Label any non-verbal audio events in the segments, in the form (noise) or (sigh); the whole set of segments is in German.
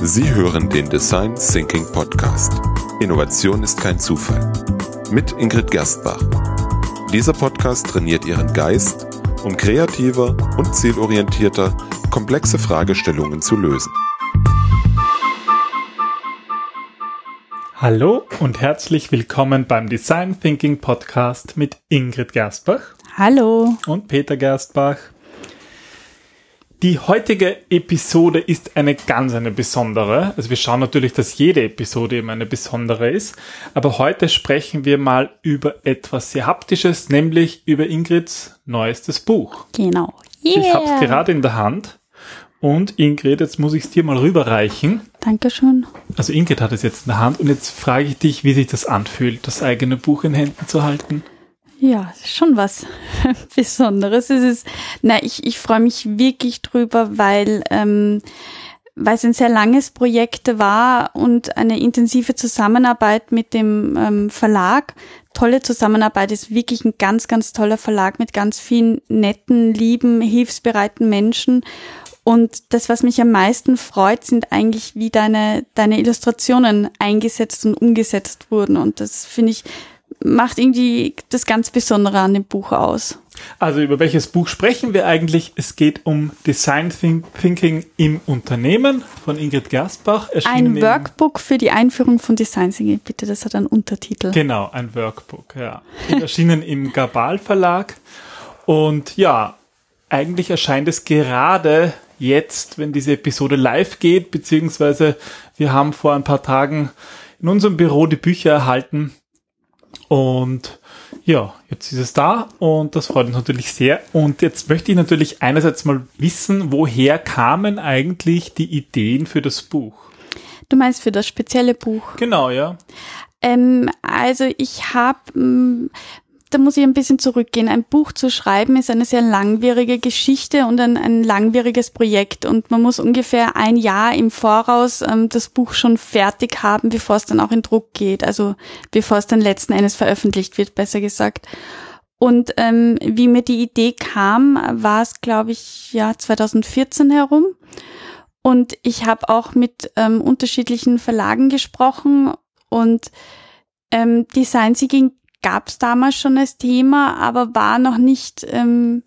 Sie hören den Design Thinking Podcast. Innovation ist kein Zufall. Mit Ingrid Gerstbach. Dieser Podcast trainiert Ihren Geist, um kreativer und zielorientierter komplexe Fragestellungen zu lösen. Hallo und herzlich willkommen beim Design Thinking Podcast mit Ingrid Gerstbach. Hallo. Und Peter Gerstbach. Die heutige Episode ist eine ganz eine besondere. Also wir schauen natürlich, dass jede Episode eben eine besondere ist. Aber heute sprechen wir mal über etwas sehr Haptisches, nämlich über Ingrids neuestes Buch. Genau. Yeah. Ich habe es gerade in der Hand. Und Ingrid, jetzt muss ich es dir mal rüberreichen. Dankeschön. Also Ingrid hat es jetzt in der Hand und jetzt frage ich dich, wie sich das anfühlt, das eigene Buch in Händen zu halten. Ja, schon was (laughs) Besonderes. Es ist, na, ich, ich freue mich wirklich drüber, weil, ähm, weil es ein sehr langes Projekt war und eine intensive Zusammenarbeit mit dem ähm, Verlag. Tolle Zusammenarbeit ist wirklich ein ganz, ganz toller Verlag mit ganz vielen netten, lieben, hilfsbereiten Menschen. Und das, was mich am meisten freut, sind eigentlich, wie deine, deine Illustrationen eingesetzt und umgesetzt wurden. Und das finde ich macht irgendwie das ganz Besondere an dem Buch aus. Also über welches Buch sprechen wir eigentlich? Es geht um Design Thinking im Unternehmen von Ingrid Gersbach. Ein Workbook für die Einführung von Design Thinking. Bitte, das hat einen Untertitel. Genau, ein Workbook, ja. Erschienen im Gabal Verlag. Und ja, eigentlich erscheint es gerade jetzt, wenn diese Episode live geht, beziehungsweise wir haben vor ein paar Tagen in unserem Büro die Bücher erhalten und ja, jetzt ist es da und das freut uns natürlich sehr. Und jetzt möchte ich natürlich einerseits mal wissen, woher kamen eigentlich die Ideen für das Buch? Du meinst für das spezielle Buch? Genau, ja. Ähm, also ich habe mm, da muss ich ein bisschen zurückgehen. Ein Buch zu schreiben ist eine sehr langwierige Geschichte und ein, ein langwieriges Projekt. Und man muss ungefähr ein Jahr im Voraus ähm, das Buch schon fertig haben, bevor es dann auch in Druck geht. Also bevor es dann letzten Endes veröffentlicht wird, besser gesagt. Und ähm, wie mir die Idee kam, war es, glaube ich, ja 2014 herum. Und ich habe auch mit ähm, unterschiedlichen Verlagen gesprochen und ähm, Design Seeking gab es damals schon als Thema, aber war noch nicht ähm,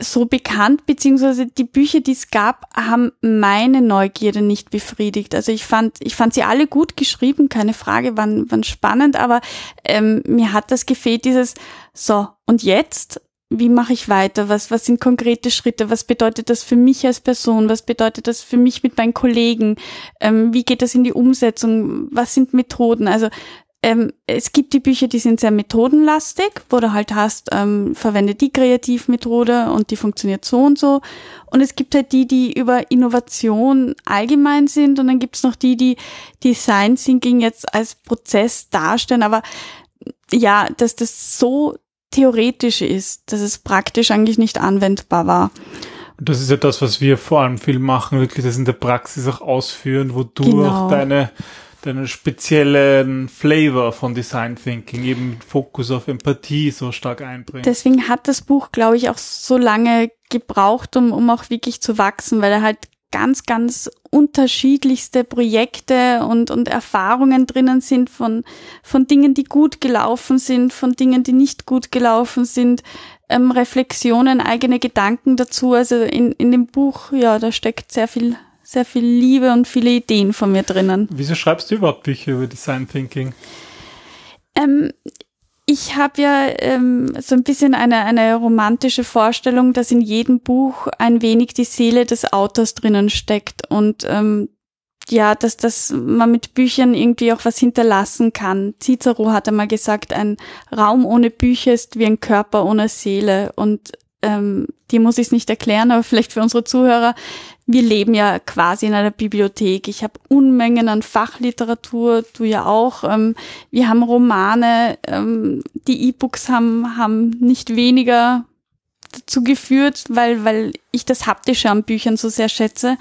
so bekannt, beziehungsweise die Bücher, die es gab, haben meine Neugierde nicht befriedigt. Also ich fand, ich fand sie alle gut geschrieben, keine Frage, waren, waren spannend, aber ähm, mir hat das gefehlt, dieses so, und jetzt? Wie mache ich weiter? Was, was sind konkrete Schritte? Was bedeutet das für mich als Person? Was bedeutet das für mich mit meinen Kollegen? Ähm, wie geht das in die Umsetzung? Was sind Methoden? Also ähm, es gibt die Bücher, die sind sehr methodenlastig, wo du halt hast, ähm, verwende die Kreativmethode und die funktioniert so und so. Und es gibt halt die, die über Innovation allgemein sind und dann gibt's noch die, die Design Thinking jetzt als Prozess darstellen. Aber ja, dass das so theoretisch ist, dass es praktisch eigentlich nicht anwendbar war. Das ist ja das, was wir vor allem viel machen, wirklich das in der Praxis auch ausführen, wodurch genau. deine deinen speziellen Flavor von Design Thinking, eben Fokus auf Empathie so stark einbringt. Deswegen hat das Buch, glaube ich, auch so lange gebraucht, um, um auch wirklich zu wachsen, weil er halt ganz, ganz unterschiedlichste Projekte und, und Erfahrungen drinnen sind von, von Dingen, die gut gelaufen sind, von Dingen, die nicht gut gelaufen sind, ähm, Reflexionen, eigene Gedanken dazu. Also in, in dem Buch, ja, da steckt sehr viel sehr viel Liebe und viele Ideen von mir drinnen. Wieso schreibst du überhaupt Bücher über Design Thinking? Ähm, ich habe ja ähm, so ein bisschen eine, eine romantische Vorstellung, dass in jedem Buch ein wenig die Seele des Autors drinnen steckt und ähm, ja, dass, dass man mit Büchern irgendwie auch was hinterlassen kann. Cicero hat einmal gesagt, ein Raum ohne Bücher ist wie ein Körper ohne Seele. Und ähm, die muss ich es nicht erklären, aber vielleicht für unsere Zuhörer wir leben ja quasi in einer Bibliothek. Ich habe Unmengen an Fachliteratur, du ja auch. Ähm, wir haben Romane, ähm, die E-Books haben, haben nicht weniger dazu geführt, weil, weil ich das Haptische an Büchern so sehr schätze.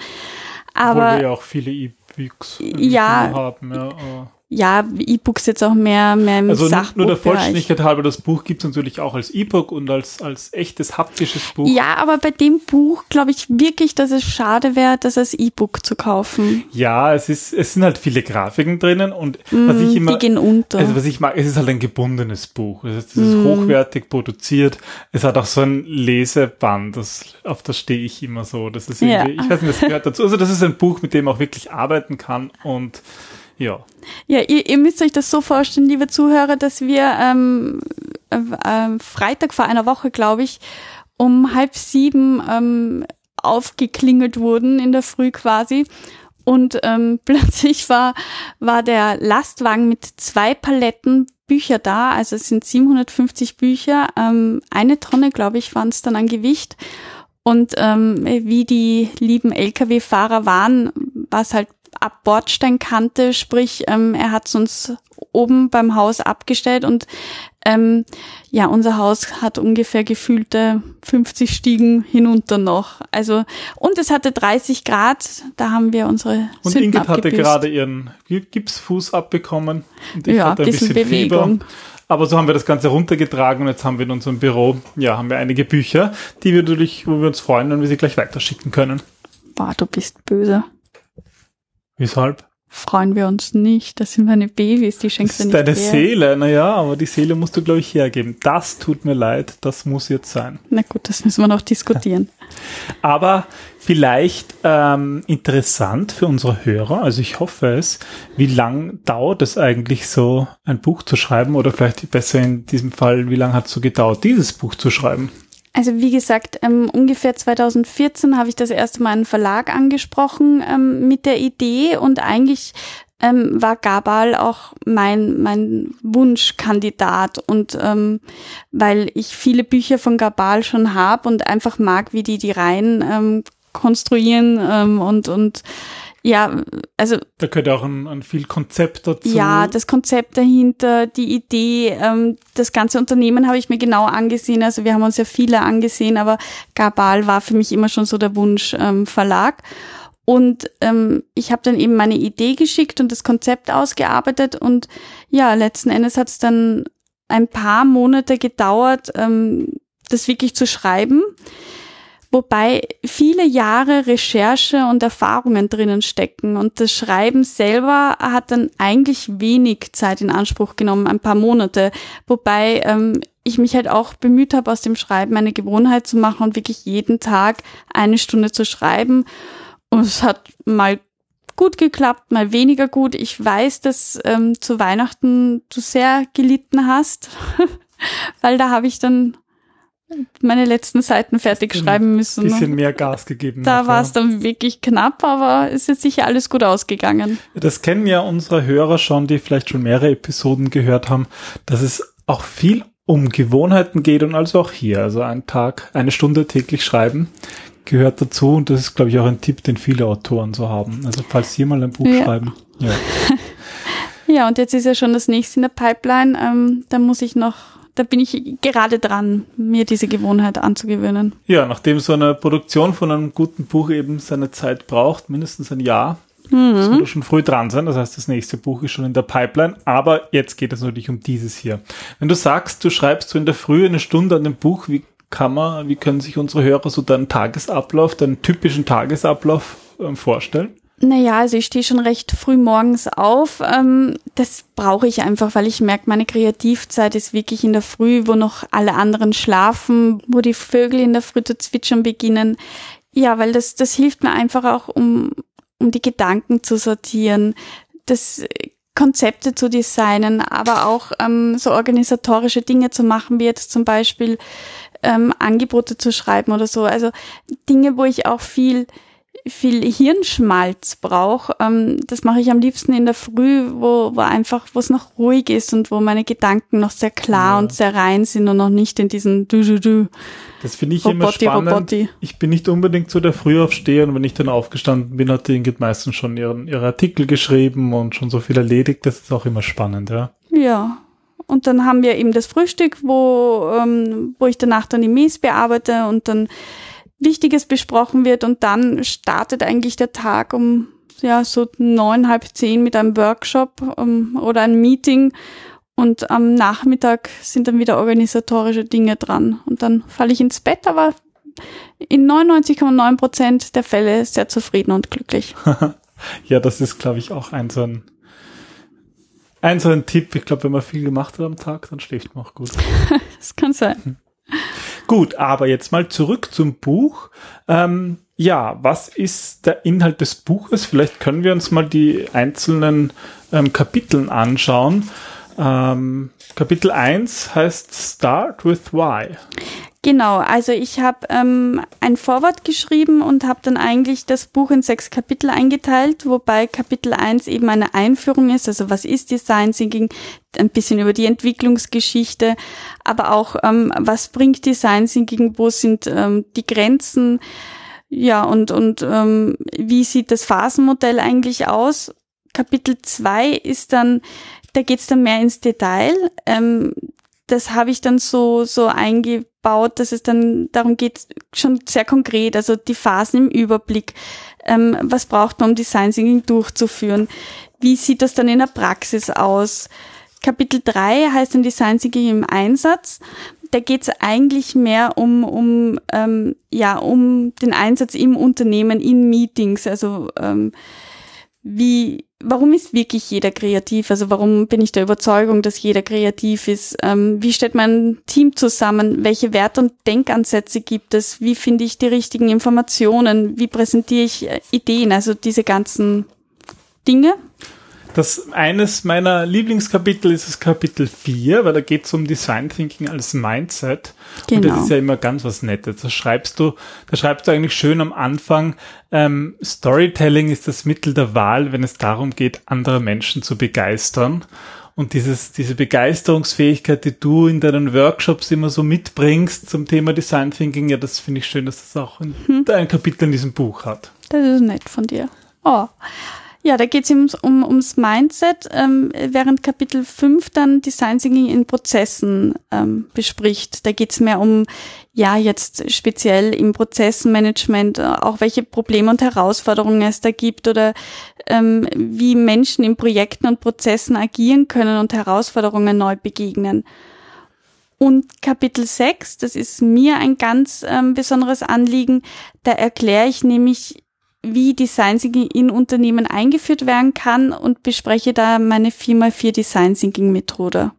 Aber Obwohl wir ja auch viele E-Books ja, haben. Ja, ja, E-Books jetzt auch mehr, mehr im Also Sachbuchbereich. nur der Vollständigkeit halber, das Buch gibt es natürlich auch als E-Book und als, als echtes haptisches Buch. Ja, aber bei dem Buch glaube ich wirklich, dass es schade wäre, das als E-Book zu kaufen. Ja, es ist, es sind halt viele Grafiken drinnen und was ich Mm, immer, die gehen unter. also was ich mag, es ist halt ein gebundenes Buch. Es ist, es ist hochwertig produziert. Es hat auch so ein Leseband, das, auf das stehe ich immer so. Das ist Ja. irgendwie, ich weiß nicht, das gehört dazu. Also das ist ein Buch, mit dem man auch wirklich arbeiten kann und ja. Ja, ihr, ihr müsst euch das so vorstellen, liebe Zuhörer, dass wir ähm, äh, Freitag vor einer Woche, glaube ich, um halb sieben ähm, aufgeklingelt wurden in der Früh quasi. Und ähm, (laughs) plötzlich war, war der Lastwagen mit zwei Paletten Bücher da. Also es sind 750 Bücher. Ähm, eine Tonne, glaube ich, waren es dann an Gewicht. Und ähm, wie die lieben Lkw-Fahrer waren, war es halt ab Bordsteinkante, sprich, ähm, er hat uns oben beim Haus abgestellt und ähm, ja, unser Haus hat ungefähr gefühlte 50 Stiegen hinunter noch. Also und es hatte 30 Grad, da haben wir unsere Und Sünden Ingrid hatte gerade ihren Gipsfuß abbekommen. Und ich ja, hatte ein bisschen, bisschen Bewegung. Fieber. Aber so haben wir das Ganze runtergetragen und jetzt haben wir in unserem Büro, ja, haben wir einige Bücher, die wir natürlich, wo wir uns freuen, wenn wir sie gleich weiterschicken können. Boah, du bist böse. Weshalb? Freuen wir uns nicht. Das sind meine Babys, die Das schenkst du ist nicht deine her. Seele, naja, aber die Seele musst du, glaube ich, hergeben. Das tut mir leid, das muss jetzt sein. Na gut, das müssen wir noch diskutieren. (laughs) Aber vielleicht ähm, interessant für unsere Hörer, also ich hoffe es, wie lang dauert es eigentlich so, ein Buch zu schreiben oder vielleicht besser in diesem Fall, wie lange hat es so gedauert, dieses Buch zu schreiben? Also wie gesagt, ähm, ungefähr 2014 habe ich das erste Mal einen Verlag angesprochen ähm, mit der Idee und eigentlich ähm, war Gabal auch mein, mein Wunschkandidat und ähm, weil ich viele Bücher von Gabal schon habe und einfach mag, wie die die Reihen ähm, konstruieren ähm, und, und ja, also Da gehört auch ein, ein viel Konzept dazu. ja, das Konzept dahinter, die Idee, ähm, das ganze Unternehmen habe ich mir genau angesehen. Also wir haben uns ja viele angesehen, aber Gabal war für mich immer schon so der Wunsch ähm, Verlag. Und ähm, ich habe dann eben meine Idee geschickt und das Konzept ausgearbeitet. Und ja, letzten Endes hat es dann ein paar Monate gedauert, ähm, das wirklich zu schreiben. Wobei viele Jahre Recherche und Erfahrungen drinnen stecken. Und das Schreiben selber hat dann eigentlich wenig Zeit in Anspruch genommen, ein paar Monate. Wobei ähm, ich mich halt auch bemüht habe, aus dem Schreiben eine Gewohnheit zu machen und wirklich jeden Tag eine Stunde zu schreiben. Und es hat mal gut geklappt, mal weniger gut. Ich weiß, dass ähm, zu Weihnachten du sehr gelitten hast, (laughs) weil da habe ich dann meine letzten Seiten fertig schreiben müssen. Ein bisschen mehr Gas gegeben. Da war ja. es dann wirklich knapp, aber es ist sicher alles gut ausgegangen. Das kennen ja unsere Hörer schon, die vielleicht schon mehrere Episoden gehört haben, dass es auch viel um Gewohnheiten geht und also auch hier. Also ein Tag, eine Stunde täglich schreiben gehört dazu und das ist, glaube ich, auch ein Tipp, den viele Autoren so haben. Also falls Sie mal ein Buch Ja. schreiben. Ja. (laughs) Ja, und jetzt ist ja schon das nächste in der Pipeline. Ähm, da muss ich noch, da bin ich gerade dran, mir diese Gewohnheit anzugewöhnen. ja, nachdem so eine Produktion von einem guten Buch eben seine Zeit braucht, mindestens ein Jahr, Mhm. muss man schon früh dran sein. Das heißt, das nächste Buch ist schon in der Pipeline. Aber jetzt geht es natürlich um dieses hier. Wenn du sagst, du schreibst so in der Früh eine Stunde an dem Buch, wie kann man, wie können sich unsere Hörer so deinen Tagesablauf, deinen typischen Tagesablauf ähm, vorstellen? Naja, also ich stehe schon recht früh morgens auf. Ähm, das brauche ich einfach, weil ich merke, meine Kreativzeit ist wirklich in der Früh, wo noch alle anderen schlafen, wo die Vögel in der Früh zu zwitschern beginnen. Ja, weil das, das hilft mir einfach auch, um, um die Gedanken zu sortieren, das Konzepte zu designen, aber auch ähm, so organisatorische Dinge zu machen, wie jetzt zum Beispiel ähm, Angebote zu schreiben oder so. Also Dinge, wo ich auch viel viel Hirnschmalz brauche. Ähm, das mache ich am liebsten in der Früh, wo, wo einfach, wo es noch ruhig ist und wo meine Gedanken noch sehr klar Ja. und sehr rein sind und noch nicht in diesen du du du Das finde ich immer Robotti, spannend. Robotti. Ich bin nicht unbedingt so der Frühaufsteher und wenn ich dann aufgestanden bin, hat die Ingrid meistens schon ihren, ihre Artikel geschrieben und schon so viel erledigt. Das ist auch immer spannend, ja. Ja. Und dann haben wir eben das Frühstück, wo, ähm, wo ich danach dann die Mails bearbeite und dann Wichtiges besprochen wird und dann startet eigentlich der Tag um ja, so neun, halb zehn mit einem Workshop ähm, oder einem Meeting und am Nachmittag sind dann wieder organisatorische Dinge dran. Und dann falle ich ins Bett, aber in 99,9 Prozent der Fälle sehr zufrieden und glücklich. (laughs) ja, das ist, glaube ich, auch ein so ein, ein so ein Tipp. Ich glaube, wenn man viel gemacht hat am Tag, dann schläft man auch gut. (laughs) das kann sein. (laughs) Gut, aber jetzt mal zurück zum Buch. Ähm, ja, was ist der Inhalt des Buches? Vielleicht können wir uns mal die einzelnen ähm, Kapiteln anschauen. Ähm, Kapitel 1 heißt Start with Why. Genau, also ich habe ähm, ein Vorwort geschrieben und habe dann eigentlich das Buch in sechs Kapitel eingeteilt, wobei Kapitel 1 eben eine Einführung ist, also was ist Design Thinking, ein bisschen über die Entwicklungsgeschichte, aber auch ähm, was bringt Design Thinking, wo sind ähm, die Grenzen, ja und, und ähm, wie sieht das Phasenmodell eigentlich aus. Kapitel 2 ist dann da geht's dann mehr ins Detail. Ähm, das habe ich dann so, so eingebaut, dass es dann darum geht, schon sehr konkret, also die Phasen im Überblick. Ähm, was braucht man, um Design Thinking durchzuführen? Wie sieht das dann in der Praxis aus? Kapitel 3 heißt dann Design Thinking im Einsatz. Da geht es eigentlich mehr um, um, ähm, ja, um den Einsatz im Unternehmen, in Meetings, also ähm, wie, warum ist wirklich jeder kreativ? Also warum bin ich der Überzeugung, dass jeder kreativ ist? Ähm, wie stellt man ein Team zusammen? Welche Werte und Denkansätze gibt es? Wie finde ich die richtigen Informationen? Wie präsentiere ich äh, Ideen? Also diese ganzen Dinge. Das eines meiner Lieblingskapitel ist das Kapitel 4, weil da geht es um Design Thinking als Mindset. Genau. Und das genau. ist ja immer ganz was Nettes. Da schreibst du, da schreibst du eigentlich schön am Anfang, ähm, Storytelling ist das Mittel der Wahl, wenn es darum geht, andere Menschen zu begeistern. Und dieses, diese Begeisterungsfähigkeit, die du in deinen Workshops immer so mitbringst zum Thema Design Thinking, ja, das finde ich schön, dass das auch ein, hm. ein Kapitel in diesem Buch hat. Das ist nett von dir. Oh. Ja, da geht es um, um, ums Mindset, ähm, während Kapitel 5 dann Design Thinking in Prozessen ähm, bespricht. Da geht es mehr um, ja, jetzt speziell im Prozessmanagement, äh, auch welche Probleme und Herausforderungen es da gibt oder ähm, wie Menschen in Projekten und Prozessen agieren können und Herausforderungen neu begegnen. Und Kapitel 6, das ist mir ein ganz ähm, besonderes Anliegen, da erkläre ich nämlich, wie Design Thinking in Unternehmen eingeführt werden kann und bespreche da meine 4x4 Design Thinking Methode.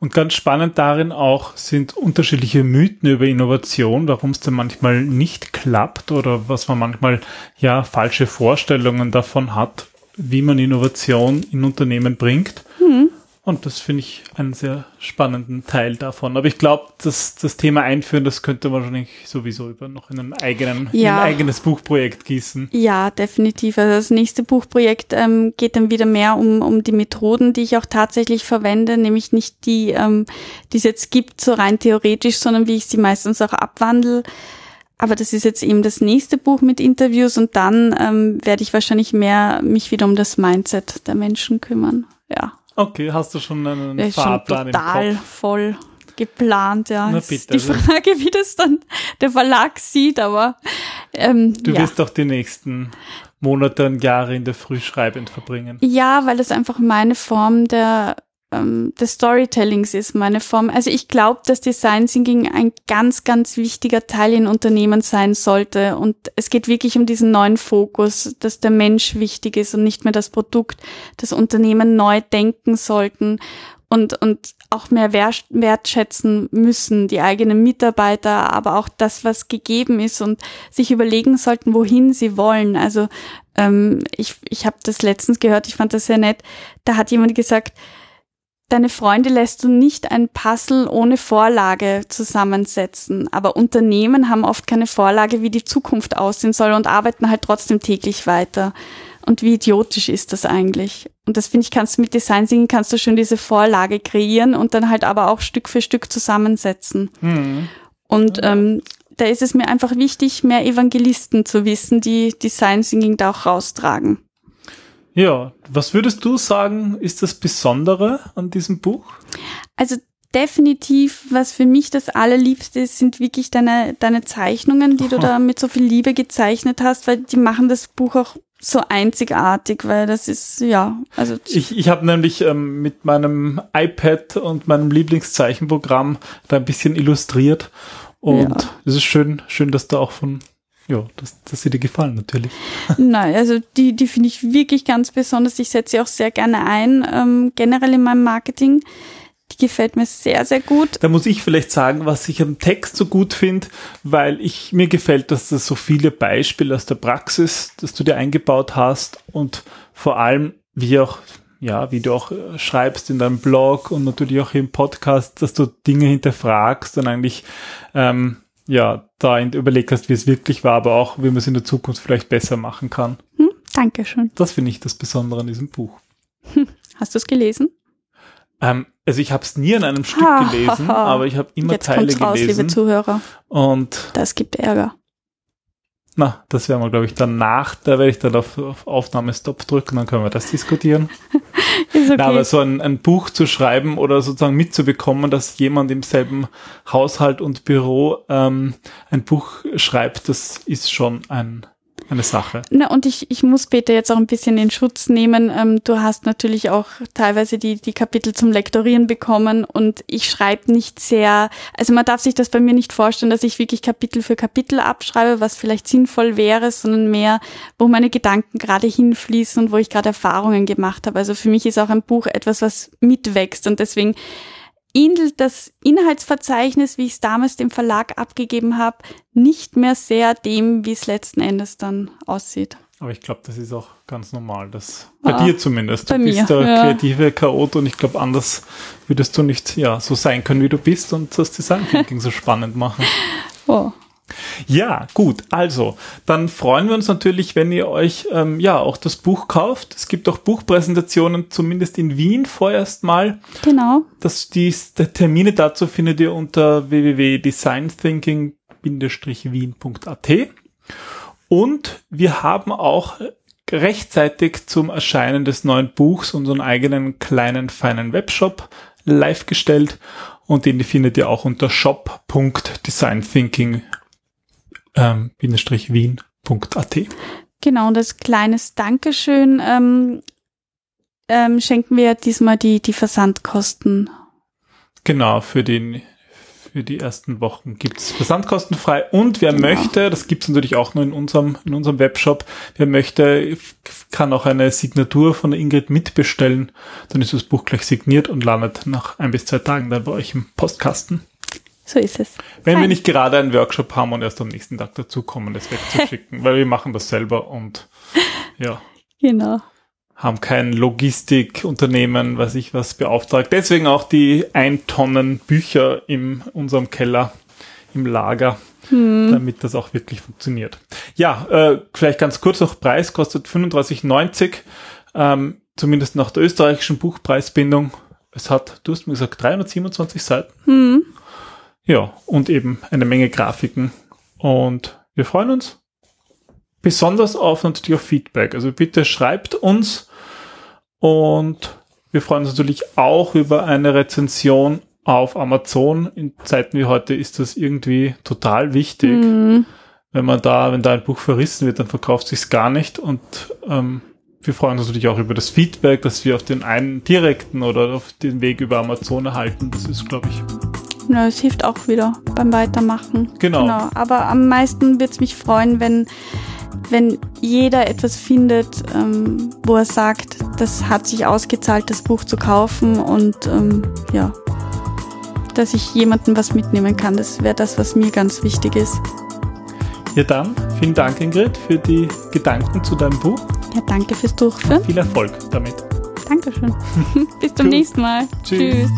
Und ganz spannend darin auch sind unterschiedliche Mythen über Innovation, warum es dann manchmal nicht klappt oder was man manchmal ja falsche Vorstellungen davon hat, wie man Innovation in Unternehmen bringt. Mhm. Und das finde ich einen sehr spannenden Teil davon. Aber ich glaube, dass das Thema Einführen, das könnte man wahrscheinlich sowieso über noch in einem eigenen, ja. in ein eigenes Buchprojekt gießen. Ja, definitiv. Also das nächste Buchprojekt ähm, geht dann wieder mehr um, um die Methoden, die ich auch tatsächlich verwende, nämlich nicht die, ähm, die es jetzt gibt, so rein theoretisch, sondern wie ich sie meistens auch abwandle. Aber das ist jetzt eben das nächste Buch mit Interviews und dann ähm, werde ich wahrscheinlich mehr mich wieder um das Mindset der Menschen kümmern. Ja. Okay, hast du schon einen der Fahrplan ist schon total im Kopf? voll geplant, ja. Na bitte, die also. Frage, wie das dann der Verlag sieht, aber ähm, du ja. wirst doch die nächsten Monate und Jahre in der Früh schreibend verbringen. Ja, weil das einfach meine Form der ähm, des Storytellings ist meine Form. Also ich glaube, dass Design Thinking ein ganz, ganz wichtiger Teil in Unternehmen sein sollte. Und es geht wirklich um diesen neuen Fokus, dass der Mensch wichtig ist und nicht mehr das Produkt, dass Unternehmen neu denken sollten und, und auch mehr wertschätzen müssen, die eigenen Mitarbeiter, aber auch das, was gegeben ist und sich überlegen sollten, wohin sie wollen. Also ähm, ich, ich habe das letztens gehört, ich fand das sehr nett. Da hat jemand gesagt, Deine Freunde lässt du nicht ein Puzzle ohne Vorlage zusammensetzen. Aber Unternehmen haben oft keine Vorlage, wie die Zukunft aussehen soll und arbeiten halt trotzdem täglich weiter. Und wie idiotisch ist das eigentlich? Und das finde ich, kannst du mit Design Thinking kannst du schon diese Vorlage kreieren und dann halt aber auch Stück für Stück zusammensetzen. Mhm. Und ähm, da ist es mir einfach wichtig, mehr Evangelisten zu wissen, die Design Thinking da auch raustragen. Ja, was würdest du sagen, ist das Besondere an diesem Buch? Also definitiv, was für mich das Allerliebste ist, sind wirklich deine, deine Zeichnungen, die du da mit so viel Liebe gezeichnet hast, weil die machen das Buch auch so einzigartig, weil das ist, ja, also. Ich, ich habe nämlich ähm, mit meinem iPad und meinem Lieblingszeichenprogramm da ein bisschen illustriert. Und es ja. ist schön, schön, dass da auch von, ja, dass, dass sie dir gefallen natürlich. (laughs) Nein, also die, die finde ich wirklich ganz besonders. Ich setze sie auch sehr gerne ein, ähm, generell in meinem Marketing. Die gefällt mir sehr, sehr gut. Da muss ich vielleicht sagen, was ich am Text so gut finde, weil ich mir gefällt, dass das so viele Beispiele aus der Praxis, dass du dir eingebaut hast und vor allem, wie auch, ja, wie du auch äh, schreibst in deinem Blog und natürlich auch im Podcast, dass du Dinge hinterfragst und eigentlich, ähm, ja, da überlegt hast, wie es wirklich war, aber auch, wie man es in der Zukunft vielleicht besser machen kann. Hm, Dankeschön. Das finde ich das Besondere an diesem Buch. (laughs) Hast du es gelesen? Ähm, also ich habe es nie in einem Stück gelesen, (laughs) aber ich habe immer Jetzt Teile raus, gelesen. liebe Zuhörer. Und das gibt Ärger. Na, das werden wir, glaube ich, danach, da werde ich dann auf, auf Aufnahmestop drücken, dann können wir das diskutieren. (laughs) Ist okay. Na, aber so ein, ein Buch zu schreiben oder sozusagen mitzubekommen, dass jemand im selben Haushalt und Büro ähm, ein Buch schreibt, das ist schon ein, eine Sache. Na, und ich, ich muss Peter jetzt auch ein bisschen in Schutz nehmen. Ähm, du hast natürlich auch teilweise die, die Kapitel zum Lektorieren bekommen und ich schreibe nicht sehr, also man darf sich das bei mir nicht vorstellen, dass ich wirklich Kapitel für Kapitel abschreibe, was vielleicht sinnvoll wäre, sondern mehr, wo meine Gedanken gerade hinfließen und wo ich gerade Erfahrungen gemacht habe. Also für mich ist auch ein Buch etwas, was mitwächst und deswegen ähnelt das Inhaltsverzeichnis, wie ich es damals dem Verlag abgegeben habe, nicht mehr sehr dem, wie es letzten Endes dann aussieht. Aber ich glaube, das ist auch ganz normal. Das, bei ah, dir zumindest. Du bist mir, der ja. kreative Chaot und ich glaube, anders würdest du nicht ja, so sein können, wie du bist und das Design Thinking so spannend machen. (laughs) Oh. Ja, gut. Also, dann freuen wir uns natürlich, wenn ihr euch ähm, ja auch das Buch kauft. Es gibt auch Buchpräsentationen, zumindest in Wien vorerst mal. Genau. Das, die, die Termine dazu findet ihr unter www.designthinking-wien.at. Und wir haben auch rechtzeitig zum Erscheinen des neuen Buchs unseren eigenen kleinen, feinen Webshop live gestellt und den findet ihr auch unter shop.designthinking ähm, wien.at. Genau, und als kleines Dankeschön ähm, ähm, schenken wir diesmal die, die Versandkosten. Genau, für den für die ersten Wochen gibt's versandkostenfrei und wer Genau. möchte, das gibt's natürlich auch nur in unserem, in unserem Webshop, wer möchte, kann auch eine Signatur von der Ingrid mitbestellen, dann ist das Buch gleich signiert und landet nach ein bis zwei Tagen dann bei euch im Postkasten. So ist es. Wenn wir Fein. nicht gerade einen Workshop haben und erst am nächsten Tag dazukommen, das wegzuschicken, (laughs) weil wir machen das selber und ja, Genau. haben kein Logistikunternehmen, was ich was beauftragt. Deswegen auch die ein Tonnen Bücher in unserem Keller im Lager, damit das auch wirklich funktioniert. Ja, äh, vielleicht ganz kurz noch Preis, kostet 35,90, ähm, zumindest nach der österreichischen Buchpreisbindung. Es hat, du hast mir gesagt, 327 Seiten. Hm. Ja, und eben eine Menge Grafiken. Und wir freuen uns besonders auf natürlich auf Feedback. Also bitte schreibt uns und wir freuen uns natürlich auch über eine Rezension auf Amazon. In Zeiten wie heute ist das irgendwie total wichtig. Hm. Wenn man da, wenn da ein Buch verrissen wird, dann verkauft sich's gar nicht und ähm, wir freuen uns natürlich auch über das Feedback, das wir auf den einen direkten oder auf den Weg über Amazon erhalten. Das ist, glaube ich, Ja, es hilft auch wieder beim Weitermachen. Genau. Aber am meisten wird es mich freuen, wenn, wenn jeder etwas findet, ähm, wo er sagt, das hat sich ausgezahlt, das Buch zu kaufen und ähm, ja, dass ich jemandem was mitnehmen kann. Das wäre das, was mir ganz wichtig ist. Ja, dann vielen Dank, Ingrid, für die Gedanken zu deinem Buch. Ja, danke fürs Durchführen. Viel Erfolg damit. Dankeschön. (laughs) Bis zum Gut. nächsten Mal. Tschüss. Tschüss.